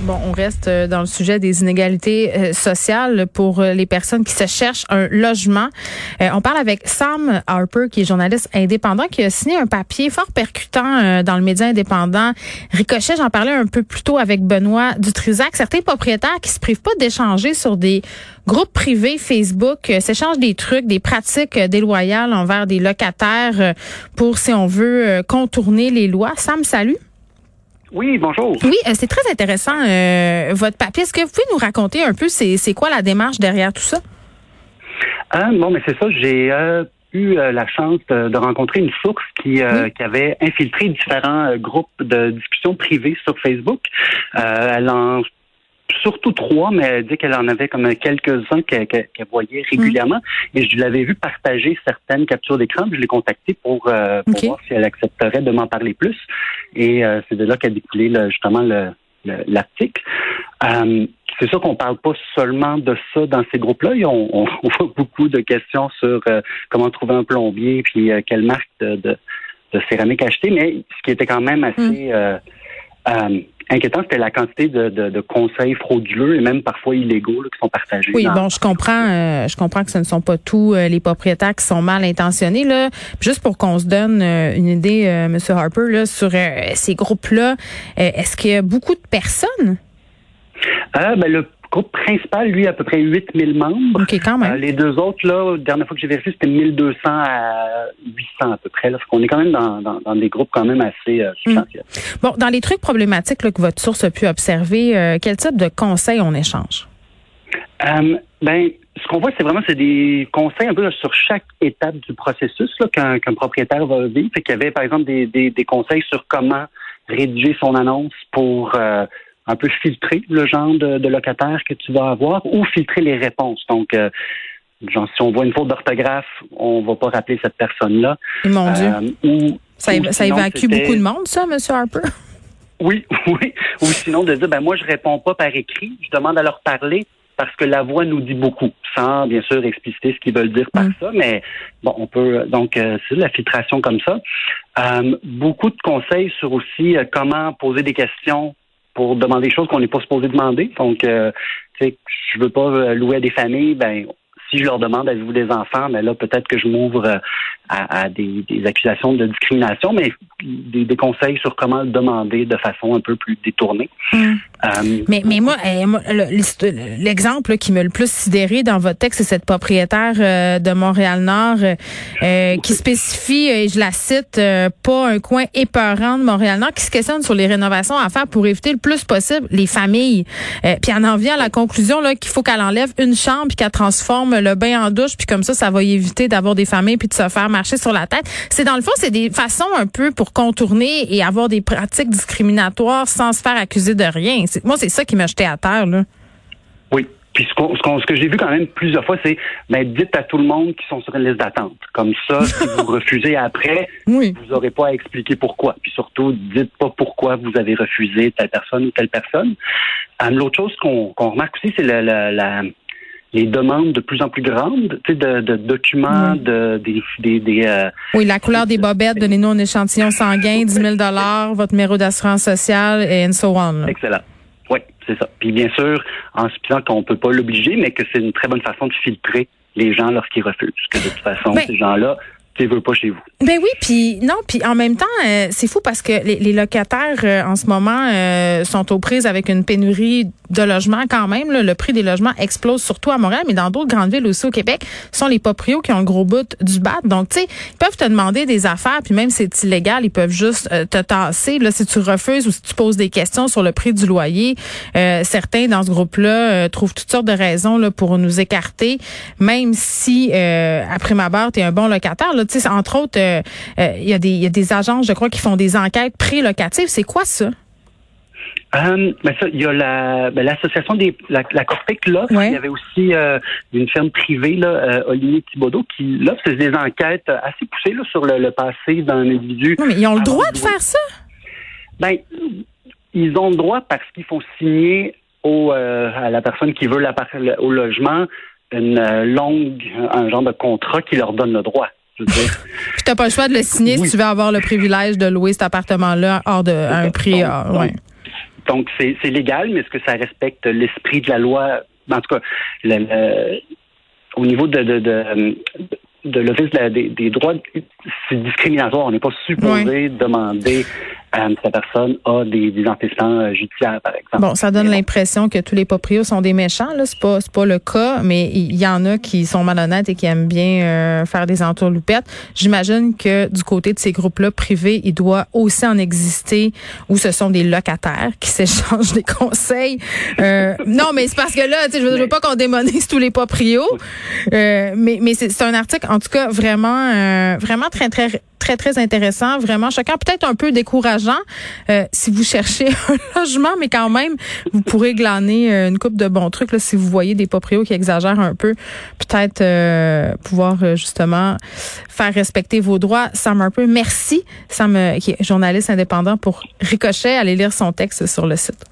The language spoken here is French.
Bon, on reste euh, dans le sujet des inégalités euh, sociales pour euh, les personnes qui se cherchent un logement. on parle avec Sam Harper, qui est journaliste indépendant, qui a signé un papier fort percutant dans le média indépendant. Ricochet, j'en parlais un peu plus tôt avec Benoît Dutrisac. Certains propriétaires qui se privent pas d'échanger sur des groupes privés Facebook, s'échangent des trucs, des pratiques déloyales envers des locataires pour, si on veut, contourner les lois. Sam, salut. Oui, bonjour. Oui, euh, c'est très intéressant euh, votre papier. Est-ce que vous pouvez nous raconter un peu c'est quoi la démarche derrière tout ça? Bon, mais c'est ça. J'ai euh, eu la chance de, rencontrer une source qui, qui avait infiltré différents groupes de discussion privées sur Facebook. elle en surtout trois, mais elle dit qu'elle en avait comme quelques-uns qu'elle voyait régulièrement. Et je l'avais vu partager certaines captures d'écran. Je l'ai contactée pour, voir si elle accepterait de m'en parler plus. Et euh, c'est de là qu'a découlé justement l'article. Euh, c'est sûr qu'on parle pas seulement de ça dans ces groupes-là. On, on, voit beaucoup de questions sur euh, comment trouver un plombier, puis quelle marque de, de, céramique acheter. Mais ce qui était quand même assez mm inquiétant, c'était la quantité de, de, conseils frauduleux et même parfois illégaux qui sont partagés. Oui, bon, je comprends, euh, je comprends que ce ne sont pas tous euh, les propriétaires qui sont mal intentionnés. Là. Juste pour qu'on se donne euh, une idée, M. Harper, là, sur ces groupes-là, est-ce qu'il y a beaucoup de personnes? ben, le groupe principal, lui, a à peu près 8000 membres. OK, quand même. les deux autres, là, la dernière fois que j'ai vérifié, c'était 1200 à 800 à peu près. Là. On est quand même dans, dans, des groupes quand même assez euh, substantiels. Bon, dans les trucs problématiques là, que votre source a pu observer, euh, quel type de conseils on échange? Euh, ben, ce qu'on voit, c'est vraiment c'est des conseils un peu sur chaque étape du processus qu'un propriétaire va vivre. Fait qu'il y avait, par exemple, des, des, des, conseils sur comment rédiger son annonce pour un peu filtrer le genre de, de, locataire que tu vas avoir ou filtrer les réponses. Donc, euh, genre, si on voit une faute d'orthographe, on va pas rappeler cette personne-là. Mon Dieu. Euh, ça, ça évacue beaucoup de monde, ça, M. Harper? Oui, oui. Ou sinon de dire, ben moi, je réponds pas par écrit, je demande à leur parler parce que la voix nous dit beaucoup, sans bien sûr expliciter ce qu'ils veulent dire par mm. ça, mais bon, on peut donc euh, c'est la filtration comme ça. Euh, beaucoup de conseils sur aussi comment poser des questions pour demander des choses qu'on n'est pas supposé demander. Donc, euh, tu sais, je veux pas euh, louer à des familles, ben si je leur demande avez-vous des enfants, mais ben là peut-être que je m'ouvre euh, à, des, accusations de discrimination, mais des, conseils sur comment le demander de façon un peu plus détournée. Hmm. Euh, mais, mais moi, eh, l'exemple qui me le plus sidéré dans votre texte, c'est cette propriétaire euh, de Montréal-Nord qui spécifie, et je la cite, pas un coin épeurant de Montréal-Nord, qui se questionne sur les rénovations à faire pour éviter le plus possible les familles. puis elle en vient à la conclusion là qu'il faut qu'elle enlève une chambre puis qu'elle transforme le bain en douche, puis comme ça, ça va éviter d'avoir des familles puis de se faire marcher sur la tête. C'est dans le fond, c'est des façons un peu pour contourner et avoir des pratiques discriminatoires sans se faire accuser de rien. Moi, c'est ça qui m'a jeté à terre. Là. Oui. Puis ce, que j'ai vu quand même plusieurs fois, c'est ben, dites à tout le monde qui sont sur une liste d'attente. Comme ça, si vous refusez après, vous n'aurez pas à expliquer pourquoi. Puis surtout, dites pas pourquoi vous avez refusé telle personne ou telle personne. Euh, l'autre chose qu'on remarque aussi, c'est la, la les demandes de plus en plus grandes, tu sais, de, de documents, de des, des, des euh, oui, la couleur des bobettes, donnez-nous un échantillon sanguin, 10 000 votre numéro d'assurance sociale et so on. Excellent. Oui, c'est ça. Puis bien sûr, en expliquant qu'on peut pas l'obliger, mais que c'est une très bonne façon de filtrer les gens lorsqu'ils refusent. Que de toute façon, ben ces gens-là Ben oui, puis non, puis en même temps, euh, c'est fou parce que les, locataires euh, en ce moment euh, sont aux prises avec une pénurie de logements quand même. le prix des logements explose surtout à Montréal, mais dans d'autres grandes villes aussi au Québec, ce sont les proprios qui ont le gros bout du bat. Donc, tu sais, ils peuvent te demander des affaires, puis même si c'est illégal, ils peuvent juste te tasser. Là, si tu refuses ou si tu poses des questions sur le prix du loyer, certains dans ce groupe-là trouvent toutes sortes de raisons là, pour nous écarter, même si, après ma barre, tu es un bon locataire. Là, entre autres, euh, euh, il y, a des, des agences, je crois, qui font des enquêtes pré-locatives. C'est quoi ça? Euh, ben ça, il y a la ben, l'association des la, la là, il y avait aussi une firme privée là, euh, Olivier Thibaudot qui là c'est des enquêtes assez poussées là sur le, passé d'un individu. mais ils ont le droit de faire ça? Ben ils ont le droit parce qu'ils font signer au à la personne qui veut la au logement une longue un genre de contrat qui leur donne le droit. Tu n'as pas le choix de le signer si tu veux avoir le privilège de louer cet appartement-là hors de un prix. Donc, donc c'est légal, mais est-ce que ça respecte l'esprit de la loi? En tout cas, au niveau de, de, de, de l'Office des, des, droits, c'est discriminatoire. On n'est pas supposé demander euh, personne a des, des antécédents euh, judiciaires, par exemple. Bon, ça donne l'impression que tous les proprios sont des méchants. Là, c'est pas, c'est pas le cas, mais il y, en a qui sont malhonnêtes et qui aiment bien euh, faire des entourloupettes. J'imagine que du côté de ces groupes-là privés, il doit aussi en exister où ce sont des locataires qui s'échangent des conseils. non, mais c'est parce que là, je veux, veux pas qu'on démonise tous les proprios, mais, mais c'est, un article, en tout cas, vraiment, vraiment très, très très, très intéressant, vraiment choquant, peut-être un peu décourageant euh, si vous cherchez un logement, mais quand même, vous pourrez glaner euh, une coupe de bons trucs là, si vous voyez des proprios qui exagèrent un peu, peut-être euh, pouvoir justement faire respecter vos droits. Sam un peu, merci. Sam, qui est journaliste indépendant pour Ricochet, allez lire son texte sur le site.